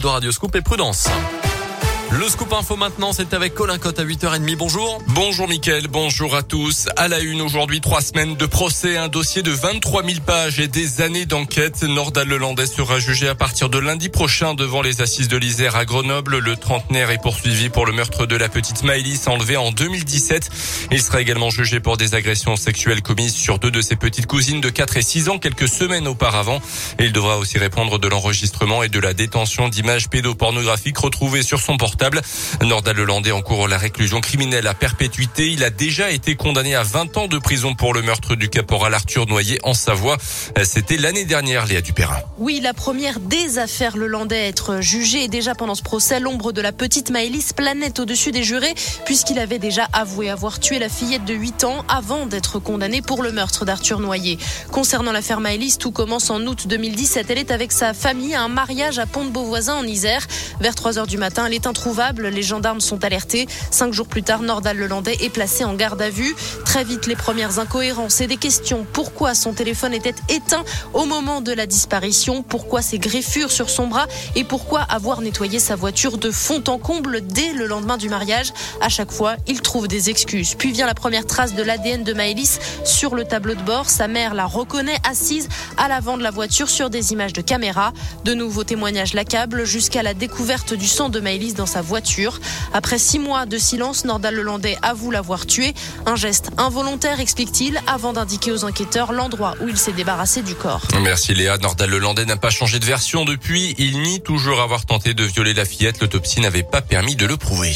de Radio Scoop et Prudence. Le scoop info maintenant, c'est avec Colin Cotte à 8h30. Bonjour. Bonjour Mickaël, bonjour à tous. À la une aujourd'hui, trois semaines de procès, un dossier de 23 000 pages et des années d'enquête. Nordal Lelandais sera jugé à partir de lundi prochain devant les assises de l'Isère à Grenoble. Le trentenaire est poursuivi pour le meurtre de la petite Maëlys enlevée en 2017. Il sera également jugé pour des agressions sexuelles commises sur deux de ses petites cousines de 4 et 6 ans quelques semaines auparavant. Et il devra aussi répondre de l'enregistrement et de la détention d'images pédopornographiques retrouvées sur son portable Nordal Lelandais encourt la réclusion criminelle à perpétuité. Il a déjà été condamné à 20 ans de prison pour le meurtre du caporal Arthur Noyer en Savoie. C'était l'année dernière, Léa Dupérin. Oui, la première des affaires Lelandais à être jugée. Et déjà pendant ce procès, l'ombre de la petite Maëlys planète au-dessus des jurés puisqu'il avait déjà avoué avoir tué la fillette de 8 ans avant d'être condamné pour le meurtre d'Arthur Noyer. Concernant l'affaire Maëlys, tout commence en août 2017. Elle est avec sa famille à un mariage à Pont-de-Beauvoisin en Isère. Vers 3 heures du matin, elle est introuvable les gendarmes sont alertés. Cinq jours plus tard, Nordal Lelandais est placé en garde à vue. Très vite, les premières incohérences et des questions. Pourquoi son téléphone était éteint au moment de la disparition? Pourquoi ses griffures sur son bras? Et pourquoi avoir nettoyé sa voiture de fond en comble dès le lendemain du mariage? À chaque fois, il trouve des excuses. Puis vient la première trace de l'ADN de Maëlys sur le tableau de bord. Sa mère la reconnaît assise à l'avant de la voiture sur des images de caméra. De nouveaux témoignages l'accablent jusqu'à la découverte du sang de Maëlys dans sa voiture. Après six mois de silence, Nordal Lelandais avoue l'avoir tué. Un geste involontaire, explique-t-il, avant d'indiquer aux enquêteurs l'endroit où il s'est débarrassé du corps. Merci Léa. Nordal Lelandais n'a pas changé de version depuis. Il nie toujours avoir tenté de violer la fillette. L'autopsie n'avait pas permis de le prouver.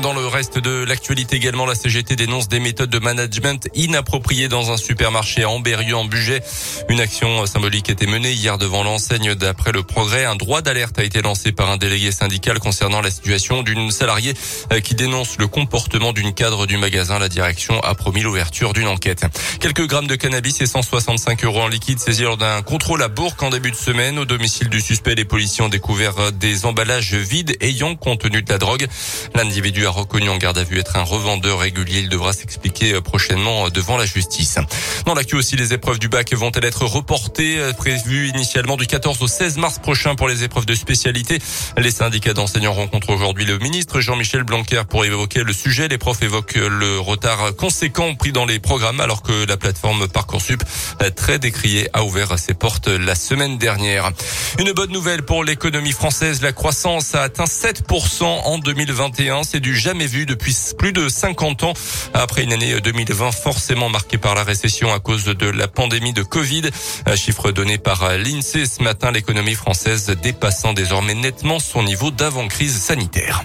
Dans le reste de l'actualité également, la CGT dénonce des méthodes de management inappropriées dans un supermarché à Amberieu en budget. Une action symbolique été menée hier devant l'enseigne d'après le progrès. Un droit d'alerte a été lancé par un délégué syndical concernant la situation d'une salariée euh, qui dénonce le comportement d'une cadre du magasin. La direction a promis l'ouverture d'une enquête. Quelques grammes de cannabis et 165 euros en liquide saisis lors d'un contrôle à Bourg en début de semaine. Au domicile du suspect, les policiers ont découvert des emballages vides ayant contenu de la drogue. A reconnu en garde à vue être un revendeur régulier. Il devra s'expliquer euh, prochainement euh, devant la justice. Dans l'actu aussi, les épreuves du bac vont-elles être reportées, euh, prévues initialement du 14 au 16 mars prochain pour les épreuves de spécialité? Les syndicats d'enseignants rencontrent aujourd'hui le ministre Jean-Michel Blanquer pour évoquer le sujet. Les profs évoquent le retard conséquent pris dans les programmes alors que la plateforme Parcoursup, très décriée, a ouvert ses portes la semaine dernière. Une bonne nouvelle pour l'économie française. La croissance a atteint 7% en 2021. C'est du jamais vu depuis plus de 50 ans. Après une année 2020 forcément marquée par la récession à cause de la pandémie de Covid. Chiffre donné par l'INSEE ce matin, l'économie française dépassant désormais nettement son niveau d'avant-crise sanitaire.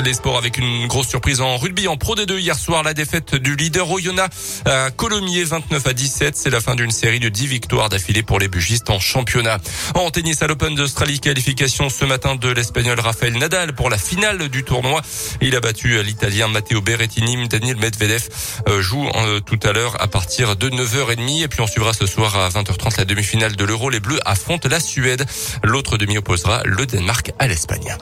Les sports avec une grosse surprise en rugby en Pro D2 hier soir, la défaite du leader Oyonnax à Colomiers 29 à 17. C'est la fin d'une série de 10 victoires d'affilée pour les bugistes en championnat. En tennis à l'Open d'Australie, qualification ce matin de l'Espagnol Rafael Nadal pour la finale du tournoi. Il a battu l'Italien Matteo Berrettini. Daniel Medvedev euh, joue euh, tout à l'heure à partir de 9h30 et puis on suivra ce soir à 20h30 la demi-finale de l'Euro. Les Bleus affrontent la Suède. L'autre demi opposera le Danemark à l'Espagne.